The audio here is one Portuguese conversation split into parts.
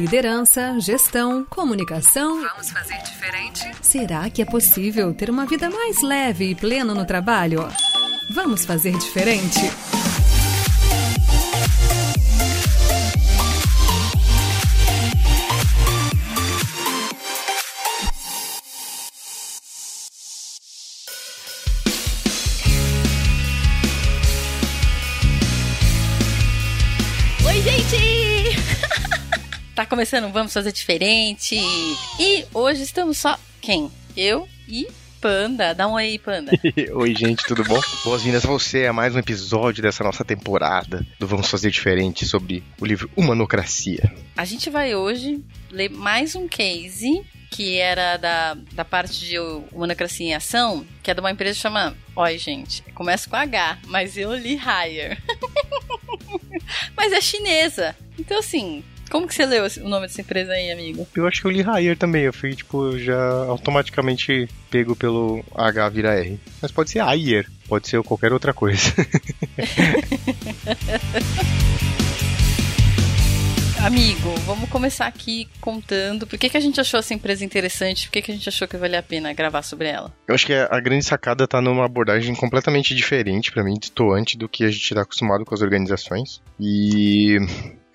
Liderança, gestão, comunicação. Vamos fazer diferente? Será que é possível ter uma vida mais leve e plena no trabalho? Vamos fazer diferente? Começando, vamos fazer diferente. E hoje estamos só quem? Eu e Panda. Dá um oi, Panda. Oi, gente, tudo bom? Boas-vindas a você a mais um episódio dessa nossa temporada do Vamos Fazer Diferente sobre o livro Humanocracia. A gente vai hoje ler mais um case que era da, da parte de Humanocracia em Ação, que é de uma empresa que chama. Oi, gente, começa com H, mas eu li Hire. mas é chinesa. Então, assim, como que você leu o nome dessa empresa aí, amigo? Eu acho que eu li Hire também. Eu fui, tipo, já automaticamente pego pelo H vira R. Mas pode ser Hire, pode ser qualquer outra coisa. Amigo, vamos começar aqui contando por que, que a gente achou essa empresa interessante, por que, que a gente achou que valia a pena gravar sobre ela. Eu acho que a grande sacada tá numa abordagem completamente diferente para mim, distoante do que a gente está acostumado com as organizações. E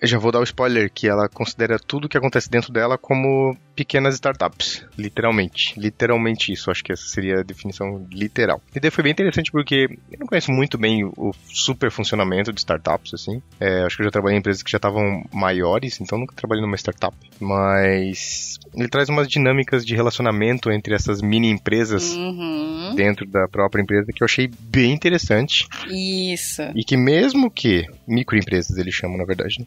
eu já vou dar o spoiler que ela considera tudo que acontece dentro dela como pequenas startups, literalmente. Literalmente isso, acho que essa seria a definição literal. E daí foi bem interessante porque eu não conheço muito bem o super funcionamento de startups, assim. É, acho que eu já trabalhei em empresas que já estavam maiores, então nunca trabalhei numa startup. Mas ele traz umas dinâmicas de relacionamento entre essas mini empresas uhum. dentro da própria empresa que eu achei bem interessante. Isso. E que mesmo que microempresas eles chamam na verdade, né?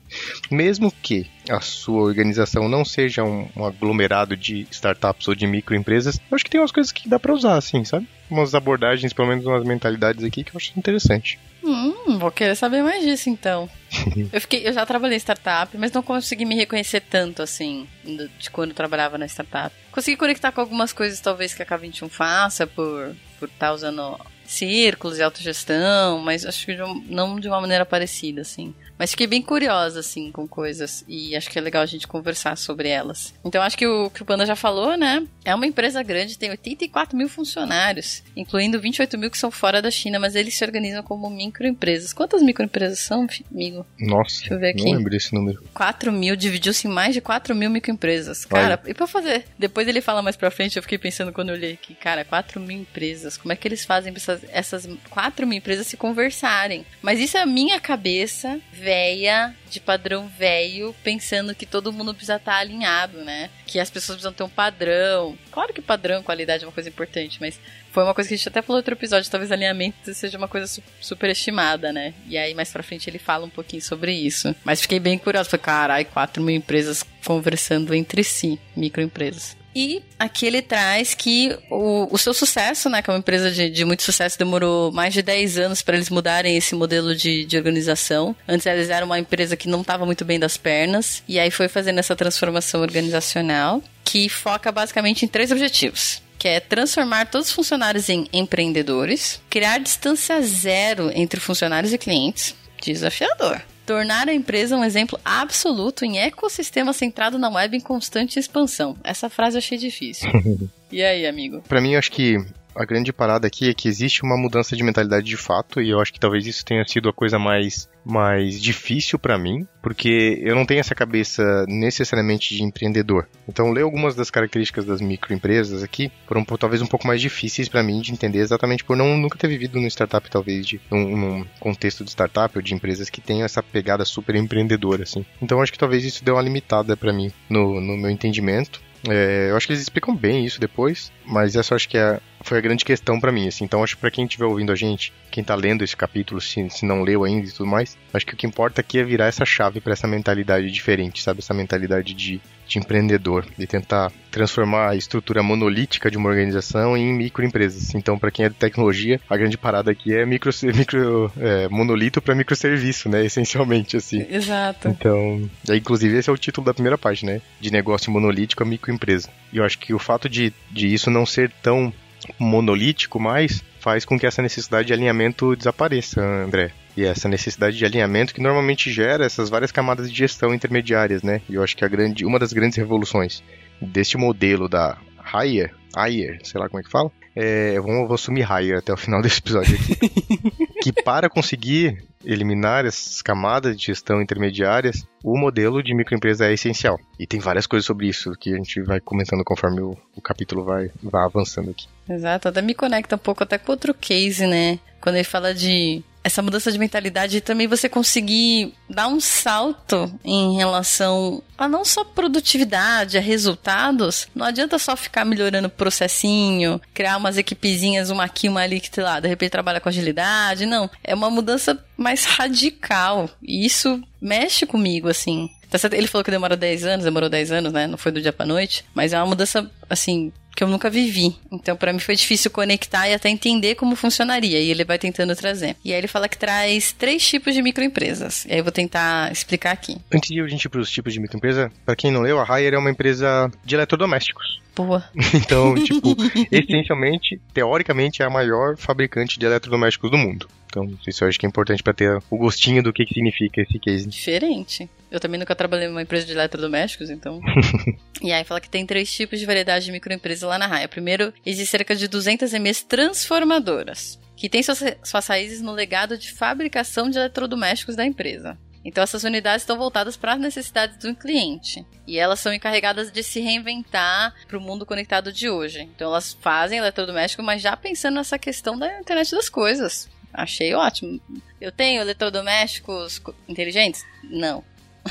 mesmo que a sua organização não seja um, um aglomerado de startups ou de microempresas, eu acho que tem umas coisas que dá para usar assim, sabe? Umas abordagens, pelo menos umas mentalidades aqui que eu acho interessante. Hum, vou querer saber mais disso então. eu, fiquei, eu já trabalhei em startup, mas não consegui me reconhecer tanto assim de quando trabalhava na startup. Consegui conectar com algumas coisas talvez que a K21 faça por por estar tá usando círculos e autogestão, mas acho que não de uma maneira parecida, assim. Mas fiquei bem curiosa, assim, com coisas. E acho que é legal a gente conversar sobre elas. Então, acho que o que o Panda já falou, né? É uma empresa grande, tem 84 mil funcionários, incluindo 28 mil que são fora da China, mas eles se organizam como microempresas. Quantas microempresas são, amigo? Nossa, Deixa eu ver aqui. não lembro esse número. 4 mil, dividiu-se em mais de 4 mil microempresas. Cara, Olha. e pra fazer? Depois ele fala mais pra frente, eu fiquei pensando quando eu olhei aqui, cara, 4 mil empresas. Como é que eles fazem pra essas, essas 4 mil empresas se conversarem? Mas isso é a minha cabeça véia, de padrão velho, pensando que todo mundo precisa estar alinhado, né? Que as pessoas precisam ter um padrão. Claro que padrão, qualidade é uma coisa importante, mas foi uma coisa que a gente até falou no outro episódio, talvez alinhamento seja uma coisa su superestimada, né? E aí mais pra frente ele fala um pouquinho sobre isso. Mas fiquei bem curioso, falei, carai, 4 mil empresas conversando entre si, microempresas. E aqui ele traz que o, o seu sucesso, né, que é uma empresa de, de muito sucesso, demorou mais de 10 anos para eles mudarem esse modelo de, de organização. Antes eles eram uma empresa que não estava muito bem das pernas, e aí foi fazendo essa transformação organizacional, que foca basicamente em três objetivos que é transformar todos os funcionários em empreendedores, criar distância zero entre funcionários e clientes, desafiador, Tornar a empresa um exemplo absoluto em ecossistema centrado na web em constante expansão. Essa frase eu achei difícil. e aí, amigo? Para mim, acho que a grande parada aqui é que existe uma mudança de mentalidade de fato, e eu acho que talvez isso tenha sido a coisa mais, mais difícil para mim, porque eu não tenho essa cabeça necessariamente de empreendedor. Então, ler algumas das características das microempresas aqui foram talvez um pouco mais difíceis para mim de entender, exatamente por não nunca ter vivido no startup, talvez, de num, contexto de startup ou de empresas que tenham essa pegada super empreendedora, assim. Então, acho que talvez isso deu uma limitada para mim no, no meu entendimento. É, eu acho que eles explicam bem isso depois, mas essa eu acho que é, foi a grande questão para mim, assim. Então acho que para quem estiver ouvindo a gente, quem tá lendo esse capítulo, se, se não leu ainda e tudo mais, acho que o que importa aqui é virar essa chave para essa mentalidade diferente, sabe? Essa mentalidade de, de empreendedor, de tentar transformar a estrutura monolítica de uma organização em microempresas. Então, para quem é de tecnologia, a grande parada aqui é micro, micro é, monolito para microserviço, né? Essencialmente, assim. Exato. Então, inclusive esse é o título da primeira parte, né? De negócio monolítico a microempresa. E eu acho que o fato de, de isso não ser tão monolítico mais, faz com que essa necessidade de alinhamento desapareça, André. E essa necessidade de alinhamento que normalmente gera essas várias camadas de gestão intermediárias, né? E eu acho que a grande, uma das grandes revoluções deste modelo da Hire, Hire, sei lá como é que fala, é, eu vou, vou assumir Hire até o final desse episódio aqui. que para conseguir eliminar essas camadas de gestão intermediárias, o modelo de microempresa é essencial. E tem várias coisas sobre isso que a gente vai comentando conforme o, o capítulo vai, vai avançando aqui. Exato, até me conecta um pouco até com outro case, né? Quando ele fala de essa mudança de mentalidade e também você conseguir dar um salto em relação a não só produtividade, a resultados. Não adianta só ficar melhorando o processinho, criar umas equipezinhas, uma aqui, uma ali, que, sei lá, de repente trabalha com agilidade. Não, é uma mudança mais radical. E isso mexe comigo, assim. Tá ele falou que demora 10 anos, demorou 10 anos, né? Não foi do dia pra noite. Mas é uma mudança, assim, que eu nunca vivi. Então, para mim foi difícil conectar e até entender como funcionaria. E ele vai tentando trazer. E aí ele fala que traz três tipos de microempresas. E aí eu vou tentar explicar aqui. Antes de a gente ir para os tipos de microempresa, para quem não leu, a Haier é uma empresa de eletrodomésticos. Boa. Então, tipo, essencialmente, teoricamente, é a maior fabricante de eletrodomésticos do mundo. Então, isso eu acho que é importante para ter o gostinho do que, que significa esse case. Diferente. Eu também nunca trabalhei em uma empresa de eletrodomésticos, então. e aí fala que tem três tipos de variedade de microempresa lá na Raia. Primeiro, existe cerca de 200 EMEs transformadoras, que têm suas, suas raízes no legado de fabricação de eletrodomésticos da empresa. Então essas unidades estão voltadas para as necessidades do cliente. E elas são encarregadas de se reinventar para o mundo conectado de hoje. Então elas fazem eletrodoméstico, mas já pensando nessa questão da internet das coisas. Achei ótimo. Eu tenho eletrodomésticos inteligentes? Não.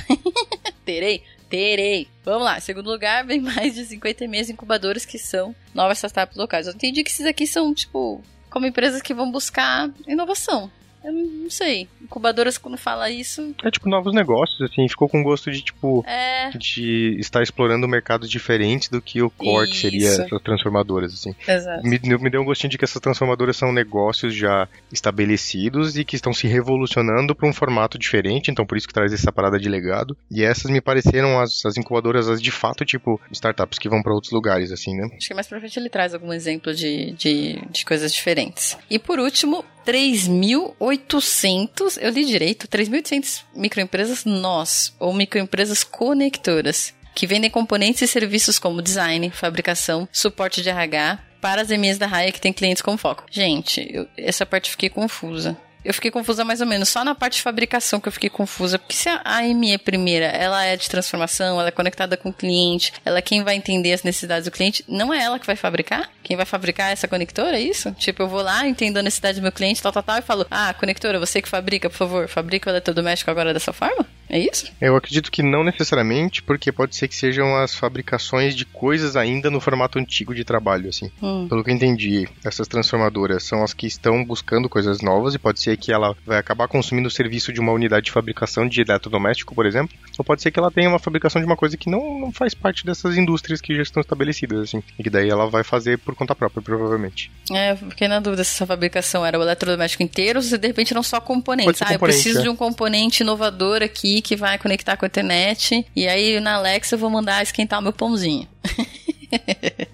Terei? Terei. Vamos lá. Segundo lugar, vem mais de 50 meias incubadoras que são novas startups locais. Eu entendi que esses aqui são, tipo, como empresas que vão buscar inovação. Eu não sei. Incubadoras, quando fala isso. É tipo novos negócios, assim. Ficou com gosto de, tipo. É... De estar explorando mercados diferentes do que o core, que seria essas transformadoras, assim. Exato. Me, me deu um gostinho de que essas transformadoras são negócios já estabelecidos e que estão se revolucionando para um formato diferente, então por isso que traz essa parada de legado. E essas me pareceram as, as incubadoras, as de fato, tipo, startups que vão para outros lugares, assim, né? Acho que mais pra frente ele traz algum exemplo de, de, de coisas diferentes. E por último, 3.800, eu li direito, 3.800 microempresas nós, ou microempresas conectoras, que vendem componentes e serviços como design, fabricação, suporte de RH, para as EMEs da Raia que tem clientes como foco. Gente, eu, essa parte fiquei confusa. Eu fiquei confusa mais ou menos. Só na parte de fabricação que eu fiquei confusa. Porque se a AME primeira, ela é de transformação, ela é conectada com o cliente, ela é quem vai entender as necessidades do cliente, não é ela que vai fabricar? Quem vai fabricar é essa conectora, é isso? Tipo, eu vou lá, entendo a necessidade do meu cliente, tal, tal, tal, e falo, ah, conectora, você que fabrica, por favor, fabrica o eletrodoméstico agora dessa forma? É isso? Eu acredito que não necessariamente, porque pode ser que sejam as fabricações de coisas ainda no formato antigo de trabalho, assim. Hum. Pelo que eu entendi, essas transformadoras são as que estão buscando coisas novas e pode ser que ela vai acabar consumindo o serviço de uma unidade de fabricação de eletrodoméstico, por exemplo, ou pode ser que ela tenha uma fabricação de uma coisa que não, não faz parte dessas indústrias que já estão estabelecidas, assim, e que daí ela vai fazer por conta própria, provavelmente. É, fiquei na dúvida se essa fabricação era o eletrodoméstico inteiro ou se de repente não só componentes. Ah, eu preciso é. de um componente inovador aqui que vai conectar com a internet, e aí na Alexa eu vou mandar esquentar o meu pãozinho.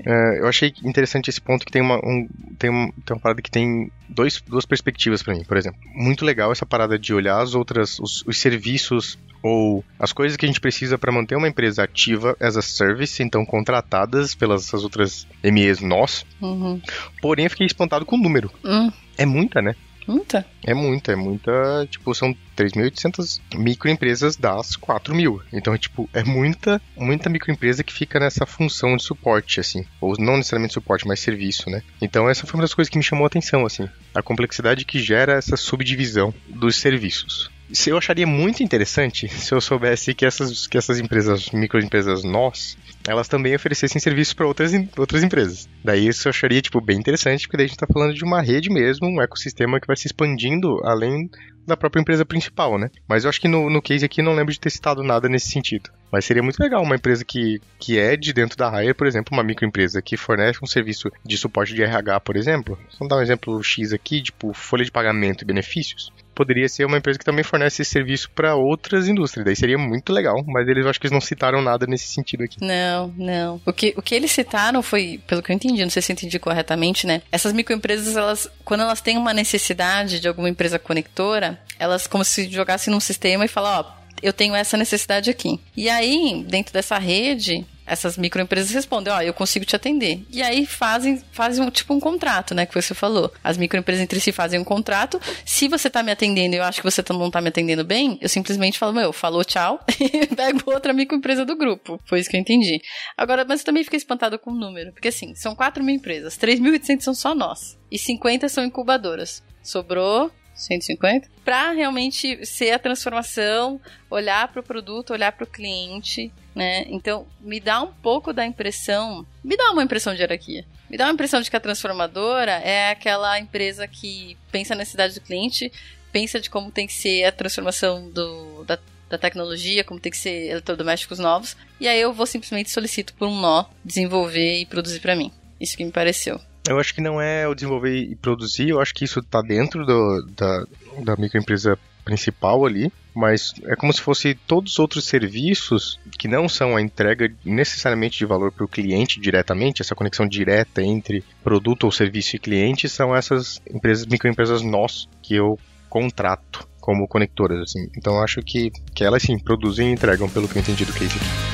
é, eu achei interessante esse ponto que tem uma, um, tem, uma, tem uma parada que tem dois, duas perspectivas para mim, por exemplo. Muito legal essa parada de olhar as outras, os, os serviços ou as coisas que a gente precisa para manter uma empresa ativa as a service, então contratadas pelas outras MEs nós. Uhum. Porém, eu fiquei espantado com o número. Uhum. É muita, né? Muita? É muita, é muita. Tipo, são 3.800 microempresas das 4 mil. Então, tipo, é muita, muita microempresa que fica nessa função de suporte, assim. Ou não necessariamente suporte, mas serviço, né? Então, essa foi uma das coisas que me chamou a atenção, assim. A complexidade que gera essa subdivisão dos serviços. Eu acharia muito interessante se eu soubesse que essas, que essas empresas, microempresas nós, elas também oferecessem serviços para outras, outras empresas. Daí isso eu acharia, tipo, bem interessante, porque daí a gente está falando de uma rede mesmo, um ecossistema que vai se expandindo além da própria empresa principal, né? Mas eu acho que no, no case aqui não lembro de ter citado nada nesse sentido. Mas seria muito legal uma empresa que, que é de dentro da Hire, por exemplo, uma microempresa que fornece um serviço de suporte de RH, por exemplo. Vamos dar um exemplo X aqui, tipo folha de pagamento e benefícios poderia ser uma empresa que também fornece esse serviço para outras indústrias. Daí seria muito legal, mas eles acho que eles não citaram nada nesse sentido aqui. Não, não. O que, o que eles citaram foi, pelo que eu entendi, não sei se eu entendi corretamente, né? Essas microempresas, elas, quando elas têm uma necessidade de alguma empresa conectora, elas como se jogassem num sistema e falam, ó, eu tenho essa necessidade aqui. E aí, dentro dessa rede, essas microempresas respondem, ó, oh, eu consigo te atender. E aí fazem, fazem um, tipo um contrato, né, que você falou. As microempresas entre si fazem um contrato. Se você tá me atendendo e eu acho que você não tá me atendendo bem, eu simplesmente falo, meu, falou tchau e pego outra microempresa do grupo. Foi isso que eu entendi. Agora, mas eu também fiquei espantado com o número, porque assim, são 4 mil empresas, 3.800 são só nós. E 50 são incubadoras. Sobrou 150? Para realmente ser a transformação, olhar para o produto, olhar para o cliente, né? Então, me dá um pouco da impressão, me dá uma impressão de hierarquia. Me dá uma impressão de que a transformadora é aquela empresa que pensa na necessidade do cliente, pensa de como tem que ser a transformação do, da, da tecnologia, como tem que ser eletrodomésticos novos, e aí eu vou simplesmente solicito por um nó desenvolver e produzir para mim. Isso que me pareceu. Eu acho que não é o desenvolver e produzir, eu acho que isso está dentro do, da, da microempresa principal ali, mas é como se fosse todos os outros serviços que não são a entrega necessariamente de valor para o cliente diretamente, essa conexão direta entre produto ou serviço e cliente, são essas empresas, microempresas nós que eu contrato como conectoras, assim. Então acho que, que elas sim produzem e entregam, pelo que eu entendi do case aqui.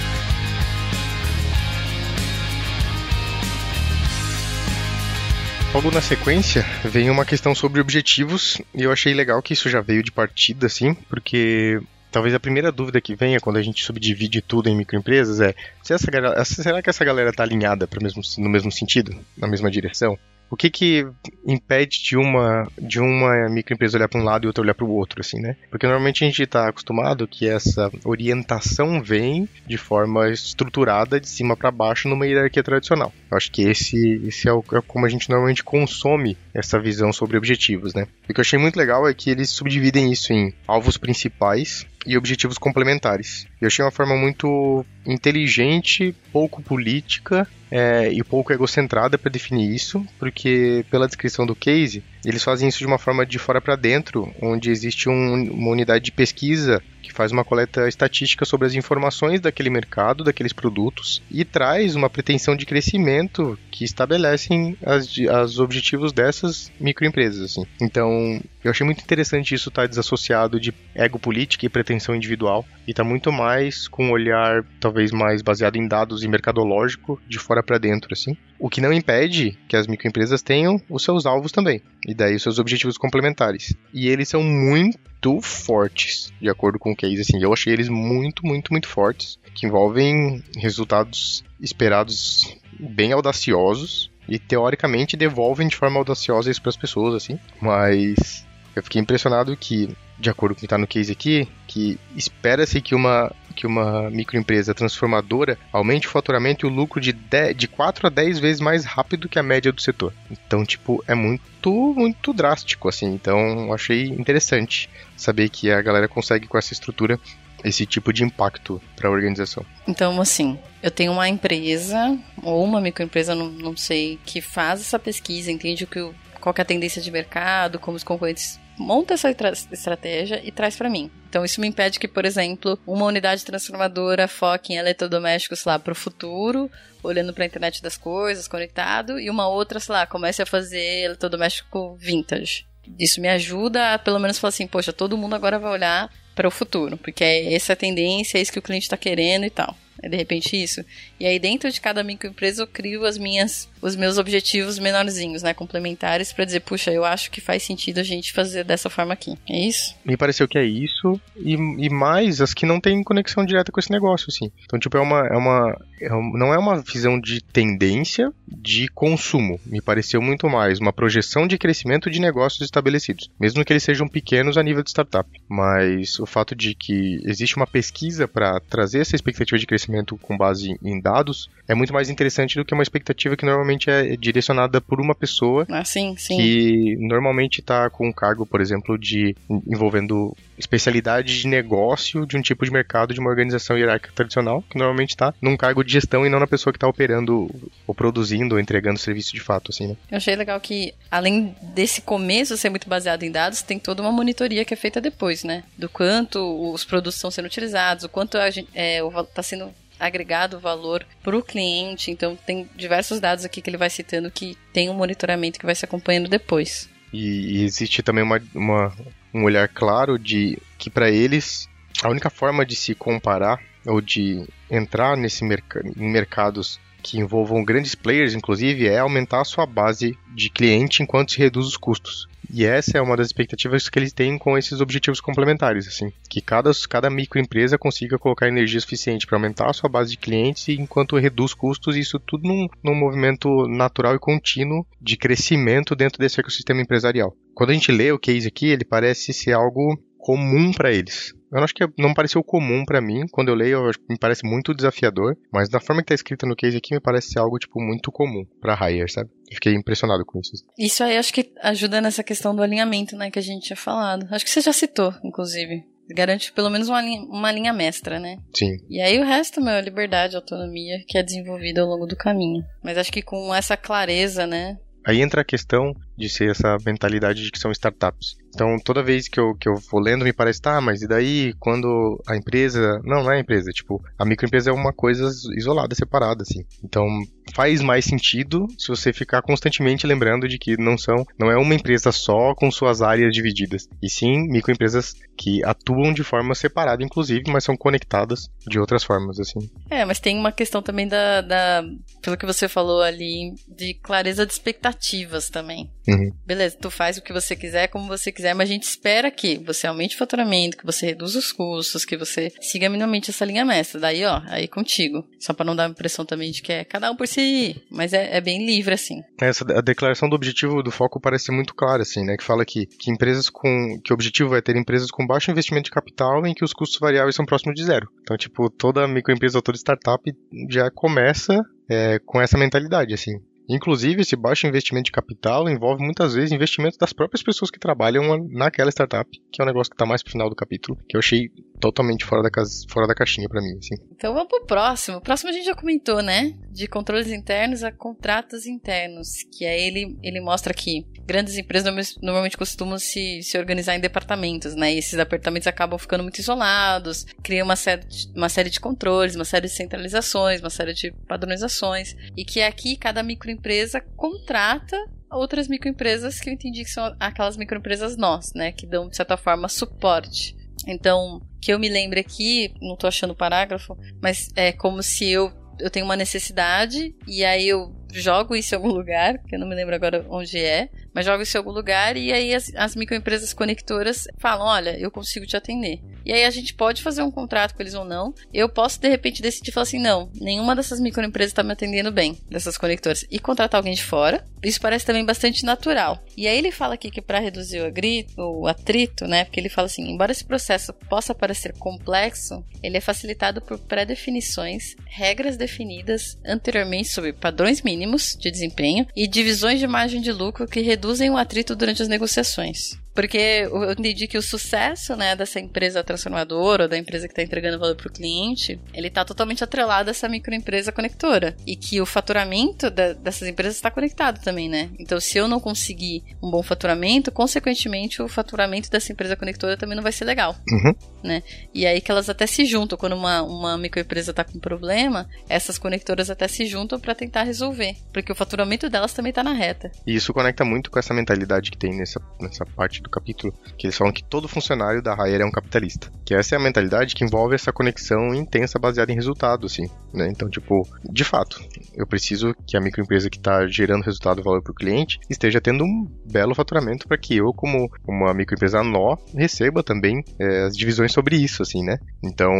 Logo na sequência, vem uma questão sobre objetivos, e eu achei legal que isso já veio de partida, assim, porque talvez a primeira dúvida que venha quando a gente subdivide tudo em microempresas é: se essa, será que essa galera está alinhada mesmo, no mesmo sentido, na mesma direção? O que que impede de uma de uma microempresa olhar para um lado e outra olhar para o outro, assim, né? Porque normalmente a gente está acostumado que essa orientação vem de forma estruturada de cima para baixo numa hierarquia tradicional. Eu acho que esse esse é, o, é como a gente normalmente consome essa visão sobre objetivos, né? O que eu achei muito legal é que eles subdividem isso em alvos principais e objetivos complementares. Eu achei uma forma muito inteligente, pouco política é, e pouco egocentrada para definir isso, porque pela descrição do case, eles fazem isso de uma forma de fora para dentro, onde existe um, uma unidade de pesquisa que faz uma coleta estatística sobre as informações daquele mercado, daqueles produtos, e traz uma pretensão de crescimento que estabelecem as objetivos dessas microempresas. Assim. Então, eu achei muito interessante isso estar tá desassociado de ego política e pretensão individual, e está muito mais com um olhar talvez mais baseado em dados e mercadológico de fora para dentro, assim. O que não impede que as microempresas tenham os seus alvos também, e daí os seus objetivos complementares. E eles são muito fortes, de acordo com o case, assim. Eu achei eles muito, muito, muito fortes, que envolvem resultados esperados bem audaciosos e teoricamente devolvem de forma audaciosa isso para as pessoas, assim. Mas eu fiquei impressionado que, de acordo com o que está no case aqui, que espera-se que uma, que uma microempresa transformadora aumente o faturamento e o lucro de, 10, de 4 a 10 vezes mais rápido que a média do setor. Então, tipo, é muito, muito drástico, assim. Então, achei interessante saber que a galera consegue com essa estrutura esse tipo de impacto para a organização. Então, assim, eu tenho uma empresa ou uma microempresa, não, não sei, que faz essa pesquisa, entende o que qual é a tendência de mercado, como os concorrentes monta essa estratégia e traz para mim. Então isso me impede que, por exemplo, uma unidade transformadora foque em eletrodomésticos lá para o futuro, olhando para a internet das coisas, conectado, e uma outra, sei lá, comece a fazer eletrodoméstico vintage. Isso me ajuda a pelo menos falar assim, poxa, todo mundo agora vai olhar para o futuro, porque é essa a tendência, é isso que o cliente está querendo e tal. É de repente isso. E aí dentro de cada microempresa eu crio as minhas, os meus objetivos menorzinhos, né, complementares para dizer, puxa, eu acho que faz sentido a gente fazer dessa forma aqui. É isso? Me pareceu que é isso e, e mais as que não têm conexão direta com esse negócio, assim. Então tipo é uma é uma é não é uma visão de tendência de consumo. Me pareceu muito mais uma projeção de crescimento de negócios estabelecidos, mesmo que eles sejam pequenos a nível de startup. Mas o fato de que existe uma pesquisa para trazer essa expectativa de crescimento investimento com base em dados é muito mais interessante do que uma expectativa que normalmente é direcionada por uma pessoa. Ah, sim, sim. Que normalmente está com um cargo, por exemplo, de envolvendo especialidade de negócio de um tipo de mercado de uma organização hierárquica tradicional, que normalmente está num cargo de gestão e não na pessoa que está operando ou produzindo ou entregando serviço de fato, assim, né? Eu achei legal que, além desse começo ser muito baseado em dados, tem toda uma monitoria que é feita depois, né? Do quanto os produtos estão sendo utilizados, o quanto está é, tá sendo agregado valor para o cliente. Então, tem diversos dados aqui que ele vai citando que tem um monitoramento que vai se acompanhando depois. E, e existe também uma, uma, um olhar claro de que para eles a única forma de se comparar ou de entrar nesse merc em mercados que envolvam grandes players, inclusive, é aumentar a sua base de cliente enquanto se reduz os custos. E essa é uma das expectativas que eles têm com esses objetivos complementares, assim, que cada, cada microempresa consiga colocar energia suficiente para aumentar a sua base de clientes enquanto reduz custos, isso tudo num, num movimento natural e contínuo de crescimento dentro desse ecossistema empresarial. Quando a gente lê o case aqui, ele parece ser algo comum para eles. Eu acho que não pareceu comum para mim. Quando eu leio, eu, me parece muito desafiador. Mas da forma que tá escrito no case aqui, me parece ser algo, tipo, muito comum pra hire, sabe? Eu fiquei impressionado com isso. Isso aí acho que ajuda nessa questão do alinhamento, né? Que a gente tinha falado. Acho que você já citou, inclusive. Garante pelo menos uma linha, uma linha mestra, né? Sim. E aí o resto, meu, é liberdade, autonomia, que é desenvolvida ao longo do caminho. Mas acho que com essa clareza, né? Aí entra a questão de ser essa mentalidade de que são startups. Então, toda vez que eu, que eu vou lendo, me parece, tá, mas e daí quando a empresa. Não, não é a empresa, tipo, a microempresa é uma coisa isolada, separada, assim. Então, faz mais sentido se você ficar constantemente lembrando de que não são. Não é uma empresa só com suas áreas divididas. E sim microempresas que atuam de forma separada, inclusive, mas são conectadas de outras formas, assim. É, mas tem uma questão também da. da pelo que você falou ali, de clareza de expectativas também. Uhum. Beleza, tu faz o que você quiser, como você quiser, mas a gente espera que você aumente o faturamento, que você reduza os custos, que você siga minimamente essa linha mestra. Daí, ó, aí contigo. Só para não dar a impressão também de que é cada um por si, mas é, é bem livre, assim. Essa, a declaração do objetivo do foco parece muito clara, assim, né? Que fala que, que empresas com. que o objetivo é ter empresas com baixo investimento de capital em que os custos variáveis são próximos de zero. Então, tipo, toda microempresa, toda startup já começa é, com essa mentalidade, assim. Inclusive, esse baixo investimento de capital envolve muitas vezes investimento das próprias pessoas que trabalham naquela startup, que é um negócio que está mais pro final do capítulo, que eu achei totalmente fora da, casa, fora da caixinha para mim, assim. Então vamos pro próximo. O próximo a gente já comentou, né? De controles internos a contratos internos, que aí ele, ele mostra que grandes empresas normalmente costumam se, se organizar em departamentos, né? E esses departamentos acabam ficando muito isolados, criam uma série, de, uma série de controles, uma série de centralizações, uma série de padronizações, e que aqui cada microempresa contrata outras microempresas que eu entendi que são aquelas microempresas nós, né? Que dão, de certa forma, suporte. Então, que eu me lembre aqui, não tô achando o parágrafo, mas é como se eu, eu tenho uma necessidade e aí eu jogo isso em algum lugar, que eu não me lembro agora onde é, mas jogo isso em algum lugar e aí as, as microempresas conectoras falam: olha, eu consigo te atender. E aí a gente pode fazer um contrato com eles ou não. Eu posso, de repente, decidir falar assim: não, nenhuma dessas microempresas está me atendendo bem, dessas conectoras, e contratar alguém de fora. Isso parece também bastante natural. E aí ele fala aqui que para reduzir o, agrito, o atrito, né? Porque ele fala assim: embora esse processo possa parecer complexo, ele é facilitado por pré-definições, regras definidas anteriormente sobre padrões mínimos de desempenho e divisões de margem de lucro que reduzem o atrito durante as negociações. Porque eu entendi que o sucesso, né, dessa empresa transformadora, ou da empresa que está entregando valor para o cliente, ele está totalmente atrelado a essa microempresa conectora. E que o faturamento da, dessas empresas está conectado também, né? Então, se eu não conseguir um bom faturamento, consequentemente, o faturamento dessa empresa conectora também não vai ser legal. Uhum. Né? E aí que elas até se juntam. Quando uma, uma microempresa está com problema, essas conectoras até se juntam para tentar resolver. Porque o faturamento delas também está na reta. E isso conecta muito com essa mentalidade que tem nessa, nessa parte do capítulo, que eles falam que todo funcionário da Hire é um capitalista. Que essa é a mentalidade que envolve essa conexão intensa baseada em resultado, assim, né? Então, tipo, de fato, eu preciso que a microempresa que está gerando resultado e valor para o cliente esteja tendo um belo faturamento para que eu, como uma microempresa nó, receba também é, as divisões sobre isso, assim, né? Então,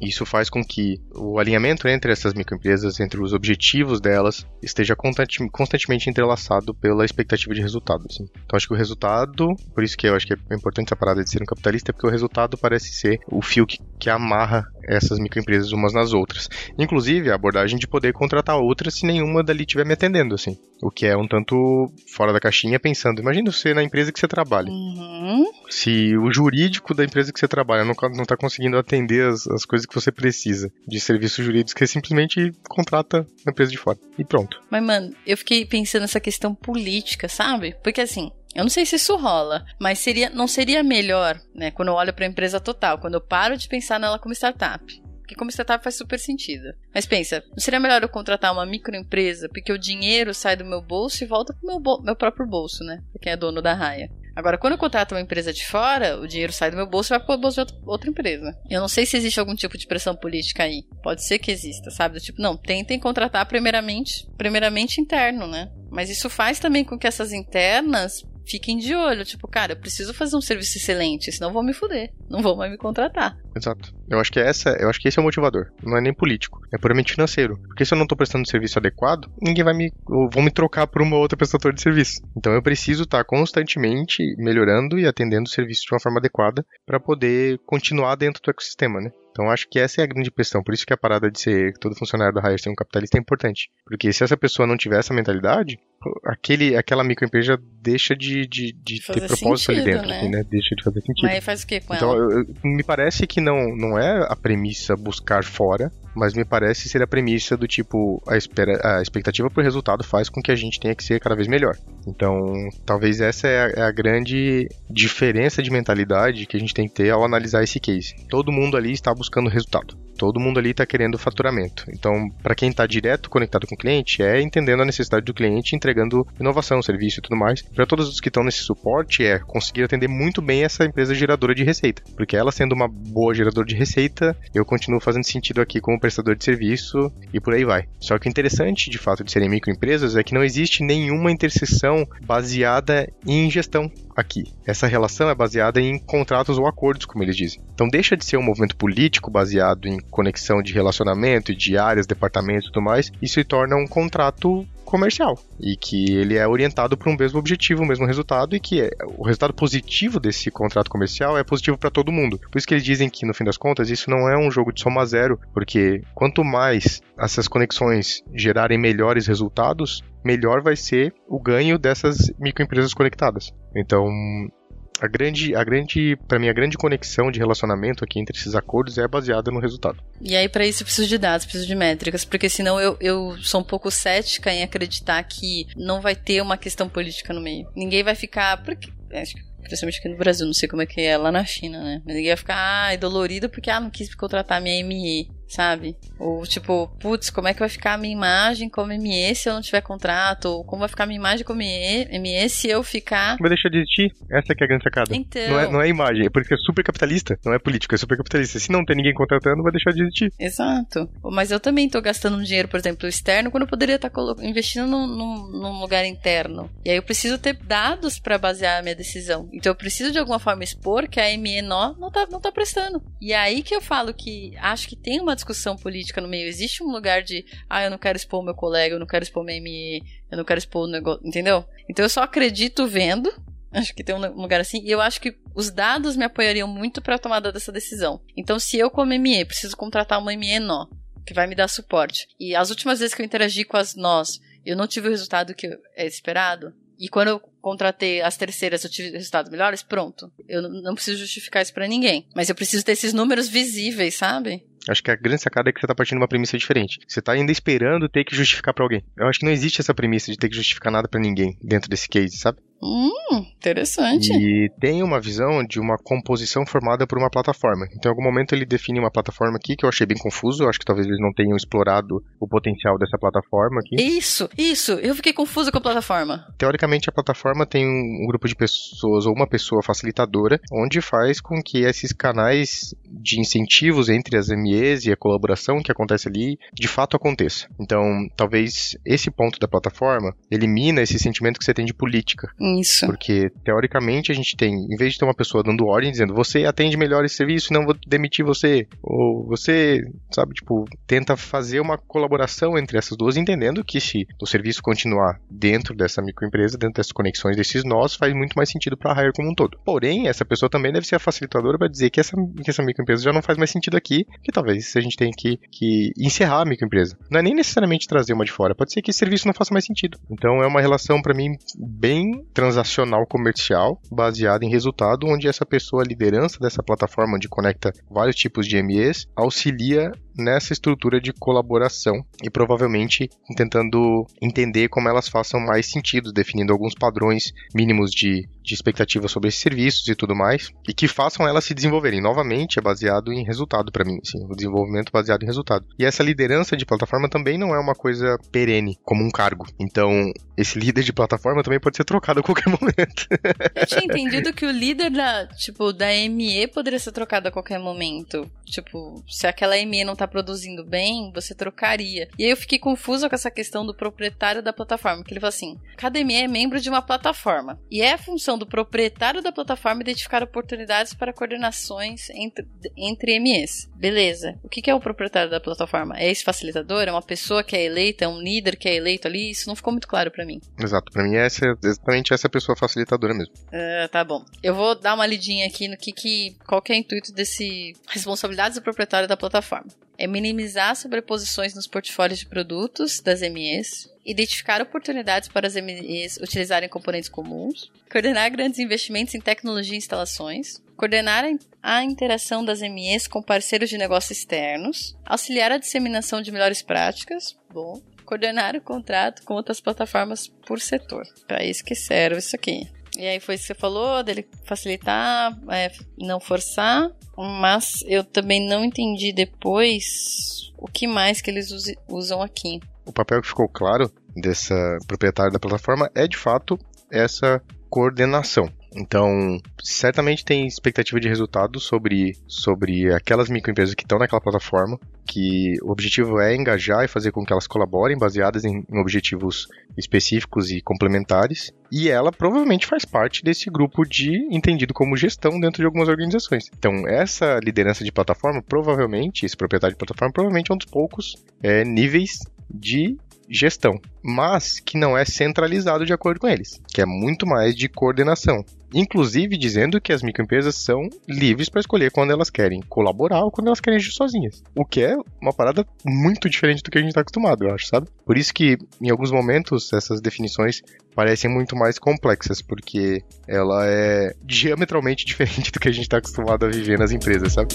isso faz com que o alinhamento entre essas microempresas, entre os objetivos delas, esteja constantemente entrelaçado pela expectativa de resultado, assim. Então, acho que o resultado, por isso que eu acho que é importante essa parada de ser um capitalista, porque o resultado parece ser o fio que, que amarra essas microempresas umas nas outras. Inclusive, a abordagem de poder contratar outras se nenhuma dali estiver me atendendo, assim. O que é um tanto fora da caixinha, pensando, imagina você na empresa que você trabalha. Uhum. Se o jurídico da empresa que você trabalha não, não tá conseguindo atender as, as coisas que você precisa de serviços jurídicos, que simplesmente contrata a empresa de fora. E pronto. Mas, mano, eu fiquei pensando nessa questão política, sabe? Porque assim, eu não sei se isso rola, mas seria, não seria melhor, né, quando eu olho para a empresa total, quando eu paro de pensar nela como startup. Porque como startup faz super sentido. Mas pensa, não seria melhor eu contratar uma microempresa, porque o dinheiro sai do meu bolso e volta pro meu, meu próprio bolso, né? Porque é dono da raia. Agora, quando eu contrato uma empresa de fora, o dinheiro sai do meu bolso e vai pro bolso de outra empresa. Eu não sei se existe algum tipo de pressão política aí. Pode ser que exista, sabe? Do tipo, não, tentem contratar primeiramente, primeiramente interno, né? Mas isso faz também com que essas internas fiquem de olho. Tipo, cara, eu preciso fazer um serviço excelente, senão vou me fuder. Não vou mais me contratar. Exato. Eu acho que essa, eu acho que esse é o motivador. Não é nem político, é puramente financeiro. Porque se eu não estou prestando serviço adequado, ninguém vai me, vão me trocar por uma outra prestadora de serviço. Então eu preciso estar constantemente melhorando e atendendo o serviço de uma forma adequada para poder continuar dentro do ecossistema, né? Então acho que essa é a grande questão. Por isso que a parada de ser todo funcionário da Hire ser um capitalista é importante. Porque se essa pessoa não tiver essa mentalidade, aquele, aquela microempresa deixa de, de, de ter propósito sentido, ali dentro, né? Assim, né? Deixa de fazer sentido. Mas faz o que com então, ela? Eu, me parece que não, não é a premissa buscar fora, mas me parece ser a premissa do tipo, a, espera, a expectativa por resultado faz com que a gente tenha que ser cada vez melhor. Então, talvez essa é a, é a grande diferença de mentalidade que a gente tem que ter ao analisar esse case. Todo mundo ali está buscando resultado. Todo mundo ali está querendo faturamento. Então, para quem está direto conectado com o cliente, é entendendo a necessidade do cliente, entregando inovação, serviço e tudo mais. Para todos os que estão nesse suporte, é conseguir atender muito bem essa empresa geradora de receita. Porque ela sendo uma boa geradora de receita, eu continuo fazendo sentido aqui como prestador de serviço e por aí vai. Só que o interessante, de fato, de serem microempresas é que não existe nenhuma interseção baseada em gestão aqui. Essa relação é baseada em contratos ou acordos, como eles dizem. Então deixa de ser um movimento político baseado em conexão de relacionamento, de áreas, departamentos e tudo mais, e se torna um contrato comercial e que ele é orientado para um mesmo objetivo, o mesmo resultado e que é, o resultado positivo desse contrato comercial é positivo para todo mundo. Por isso que eles dizem que no fim das contas isso não é um jogo de soma zero, porque quanto mais essas conexões gerarem melhores resultados, melhor vai ser o ganho dessas microempresas conectadas. Então, a grande, a grande, para mim, a grande conexão de relacionamento aqui entre esses acordos é baseada no resultado. E aí, para isso, eu preciso de dados, preciso de métricas, porque senão eu, eu sou um pouco cética em acreditar que não vai ter uma questão política no meio. Ninguém vai ficar. Porque, acho que principalmente aqui no Brasil, não sei como é que é lá na China, né? Mas ninguém vai ficar, ai, dolorido porque, ah, não quis contratar minha ME sabe? Ou tipo, putz, como é que vai ficar a minha imagem como ME se eu não tiver contrato? Ou como vai ficar a minha imagem como ME se eu ficar. Vai deixar de existir? Essa que é a grande sacada. Então. Não é, não é imagem, é porque é super capitalista, não é político, é super capitalista. Se não tem ninguém contratando, vai deixar de existir. Exato. Mas eu também tô gastando um dinheiro, por exemplo, externo, quando eu poderia estar investindo num, num, num lugar interno. E aí eu preciso ter dados para basear a minha decisão. Então eu preciso de alguma forma expor que a ME não, não, tá, não tá prestando. E é aí que eu falo que acho que tem uma discussão política no meio. Existe um lugar de, ah, eu não quero expor meu colega, eu não quero expor minha ME, eu não quero expor o negócio, entendeu? Então eu só acredito vendo. Acho que tem um lugar assim. E eu acho que os dados me apoiariam muito para a tomada dessa decisão. Então, se eu, como ME, preciso contratar uma ME nó, que vai me dar suporte. E as últimas vezes que eu interagi com as nós, eu não tive o resultado que é esperado. E quando eu contratei as terceiras, eu tive resultados melhores, pronto. Eu não preciso justificar isso para ninguém. Mas eu preciso ter esses números visíveis, sabe? Acho que a grande sacada é que você tá partindo de uma premissa diferente. Você tá ainda esperando ter que justificar para alguém. Eu acho que não existe essa premissa de ter que justificar nada para ninguém dentro desse case, sabe? Hum, interessante. E tem uma visão de uma composição formada por uma plataforma. Então, em algum momento ele define uma plataforma aqui que eu achei bem confuso. Eu acho que talvez eles não tenham explorado o potencial dessa plataforma aqui. Isso, isso. Eu fiquei confuso com a plataforma. Teoricamente, a plataforma tem um grupo de pessoas ou uma pessoa facilitadora, onde faz com que esses canais de incentivos entre as ME MEs e a colaboração que acontece ali de fato aconteça. Então, talvez esse ponto da plataforma elimina esse sentimento que você tem de política. Isso. Porque, teoricamente, a gente tem, em vez de ter uma pessoa dando ordem, dizendo você atende melhor esse serviço, não vou demitir você, ou você, sabe, tipo, tenta fazer uma colaboração entre essas duas, entendendo que se o serviço continuar dentro dessa microempresa, dentro dessas conexões, desses nós, faz muito mais sentido para a Hire como um todo. Porém, essa pessoa também deve ser a facilitadora para dizer que essa, que essa microempresa já não faz mais sentido aqui, que talvez a gente tenha que, que encerrar a microempresa. Não é nem necessariamente trazer uma de fora, pode ser que esse serviço não faça mais sentido. Então é uma relação para mim bem transacional comercial, baseada em resultado, onde essa pessoa, a liderança dessa plataforma onde conecta vários tipos de MEs, auxilia nessa estrutura de colaboração e provavelmente tentando entender como elas façam mais sentido, definindo alguns padrões mínimos de, de expectativa sobre esses serviços e tudo mais, e que façam elas se desenvolverem. Novamente, é baseado em resultado para mim, assim, o desenvolvimento baseado em resultado. E essa liderança de plataforma também não é uma coisa perene, como um cargo. Então, esse líder de plataforma também pode ser trocado a qualquer momento. Eu tinha entendido que o líder da, tipo, da ME poderia ser trocado a qualquer momento. Tipo, se aquela ME não tá produzindo bem, você trocaria. E aí eu fiquei confusa com essa questão do proprietário da plataforma, que ele falou assim: cada ME é membro de uma plataforma. E é a função do proprietário da plataforma identificar oportunidades para coordenações entre, entre MEs. Beleza. O que, que é o proprietário da plataforma? É esse facilitador? É uma pessoa que é eleita? É um líder que é eleito ali? Isso não ficou muito claro para mim. Exato. Para mim é essa, exatamente essa pessoa facilitadora mesmo. Uh, tá bom. Eu vou dar uma lidinha aqui no que, que qual que é o intuito desse responsabilidades do proprietário da plataforma é minimizar sobreposições nos portfólios de produtos das MEs, identificar oportunidades para as MEs utilizarem componentes comuns, coordenar grandes investimentos em tecnologia e instalações, coordenar a interação das MEs com parceiros de negócio externos, auxiliar a disseminação de melhores práticas, bom, coordenar o contrato com outras plataformas por setor. Para isso que serve isso aqui. E aí foi isso que você falou, dele facilitar, é, não forçar, mas eu também não entendi depois o que mais que eles usam aqui. O papel que ficou claro dessa proprietária da plataforma é de fato essa coordenação. Então, certamente tem expectativa de resultado sobre, sobre aquelas microempresas que estão naquela plataforma, que o objetivo é engajar e fazer com que elas colaborem baseadas em, em objetivos específicos e complementares. E ela provavelmente faz parte desse grupo de entendido como gestão dentro de algumas organizações. Então, essa liderança de plataforma, provavelmente, esse proprietário de plataforma, provavelmente é um dos poucos é, níveis de gestão, mas que não é centralizado de acordo com eles, que é muito mais de coordenação. Inclusive dizendo que as microempresas são livres para escolher quando elas querem colaborar ou quando elas querem agir sozinhas. O que é uma parada muito diferente do que a gente está acostumado, eu acho, sabe? Por isso que, em alguns momentos, essas definições parecem muito mais complexas, porque ela é diametralmente diferente do que a gente está acostumado a viver nas empresas, sabe?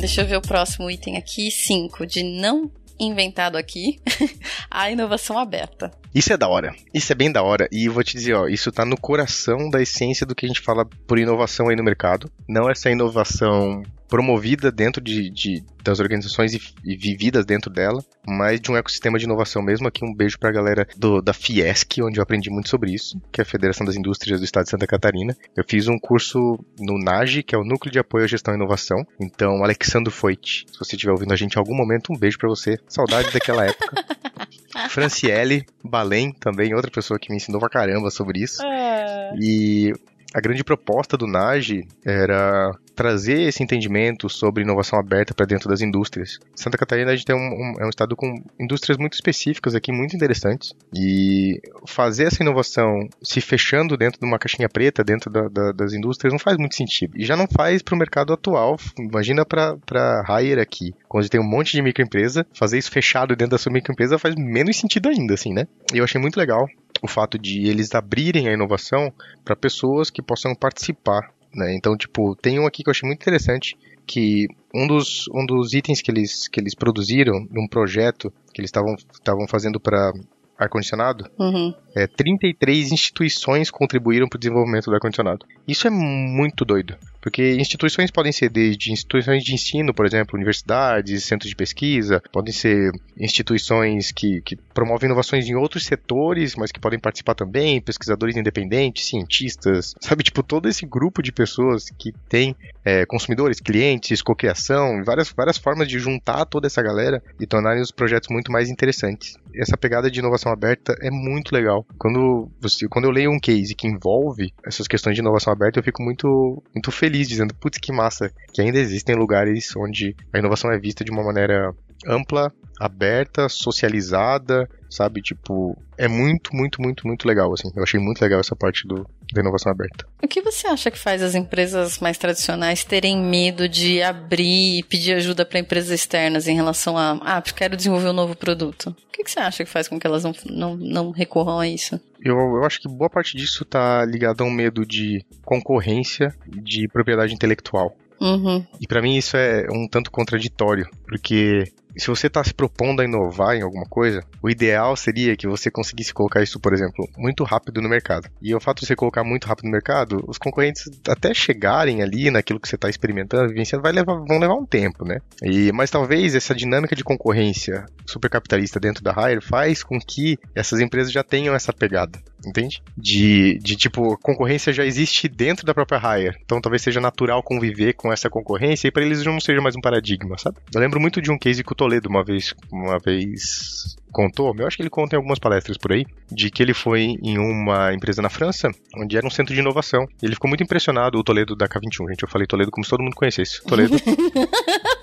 deixa eu ver o próximo item aqui. 5. De não inventado aqui, a inovação aberta. Isso é da hora. Isso é bem da hora. E vou te dizer, ó, isso tá no coração da essência do que a gente fala por inovação aí no mercado. Não essa inovação promovida dentro de, de das organizações e, e, vividas dentro dela, mas de um ecossistema de inovação mesmo. Aqui um beijo pra galera do, da Fiesc, onde eu aprendi muito sobre isso, que é a Federação das Indústrias do Estado de Santa Catarina. Eu fiz um curso no NAGE, que é o Núcleo de Apoio à Gestão e Inovação. Então, Alexandro Foit, se você estiver ouvindo a gente em algum momento, um beijo para você. Saudade daquela época. Franciele Balém, também, outra pessoa que me ensinou pra caramba sobre isso. É. E a grande proposta do NAGE era trazer esse entendimento sobre inovação aberta para dentro das indústrias. Santa Catarina a gente tem um, um, é um estado com indústrias muito específicas aqui, muito interessantes, e fazer essa inovação se fechando dentro de uma caixinha preta, dentro da, da, das indústrias, não faz muito sentido. E já não faz para o mercado atual. Imagina para Hire aqui, quando tem um monte de microempresa, fazer isso fechado dentro da sua microempresa faz menos sentido ainda, assim, né? E eu achei muito legal o fato de eles abrirem a inovação para pessoas que possam participar. Né? Então, tipo, tem um aqui que eu achei muito interessante, que um dos, um dos itens que eles, que eles produziram num projeto que eles estavam fazendo para ar-condicionado, uhum. É, 33 instituições contribuíram para o desenvolvimento do ar-condicionado. Isso é muito doido. Porque instituições podem ser desde instituições de ensino, por exemplo, universidades, centros de pesquisa, podem ser instituições que, que promovem inovações em outros setores, mas que podem participar também, pesquisadores independentes, cientistas, sabe? Tipo, todo esse grupo de pessoas que tem é, consumidores, clientes, cocriação, várias, várias formas de juntar toda essa galera e tornarem os projetos muito mais interessantes. Essa pegada de inovação aberta é muito legal. Quando, você, quando eu leio um case que envolve essas questões de inovação aberta, eu fico muito, muito feliz dizendo, putz, que massa, que ainda existem lugares onde a inovação é vista de uma maneira ampla, aberta, socializada, sabe? Tipo, é muito, muito, muito, muito legal, assim. Eu achei muito legal essa parte do, da inovação aberta. O que você acha que faz as empresas mais tradicionais terem medo de abrir e pedir ajuda para empresas externas em relação a, ah, quero desenvolver um novo produto? O que, que você acha que faz com que elas não, não, não recorram a isso? Eu, eu acho que boa parte disso tá ligado a um medo de concorrência, de propriedade intelectual. Uhum. E para mim isso é um tanto contraditório, porque se você está se propondo a inovar em alguma coisa, o ideal seria que você conseguisse colocar isso, por exemplo, muito rápido no mercado. E o fato de você colocar muito rápido no mercado, os concorrentes até chegarem ali naquilo que você está experimentando, vivenciando, vai levar, vão levar um tempo, né? E, mas talvez essa dinâmica de concorrência supercapitalista dentro da Hire faz com que essas empresas já tenham essa pegada, entende? De, de tipo, concorrência já existe dentro da própria Hire. Então talvez seja natural conviver com essa concorrência e para eles não seja mais um paradigma, sabe? Eu lembro muito de um case que o Toledo uma vez, uma vez contou, eu acho que ele conta em algumas palestras por aí, de que ele foi em uma empresa na França, onde era um centro de inovação. E ele ficou muito impressionado, o Toledo da K21, gente. Eu falei Toledo como se todo mundo conhecesse. Toledo.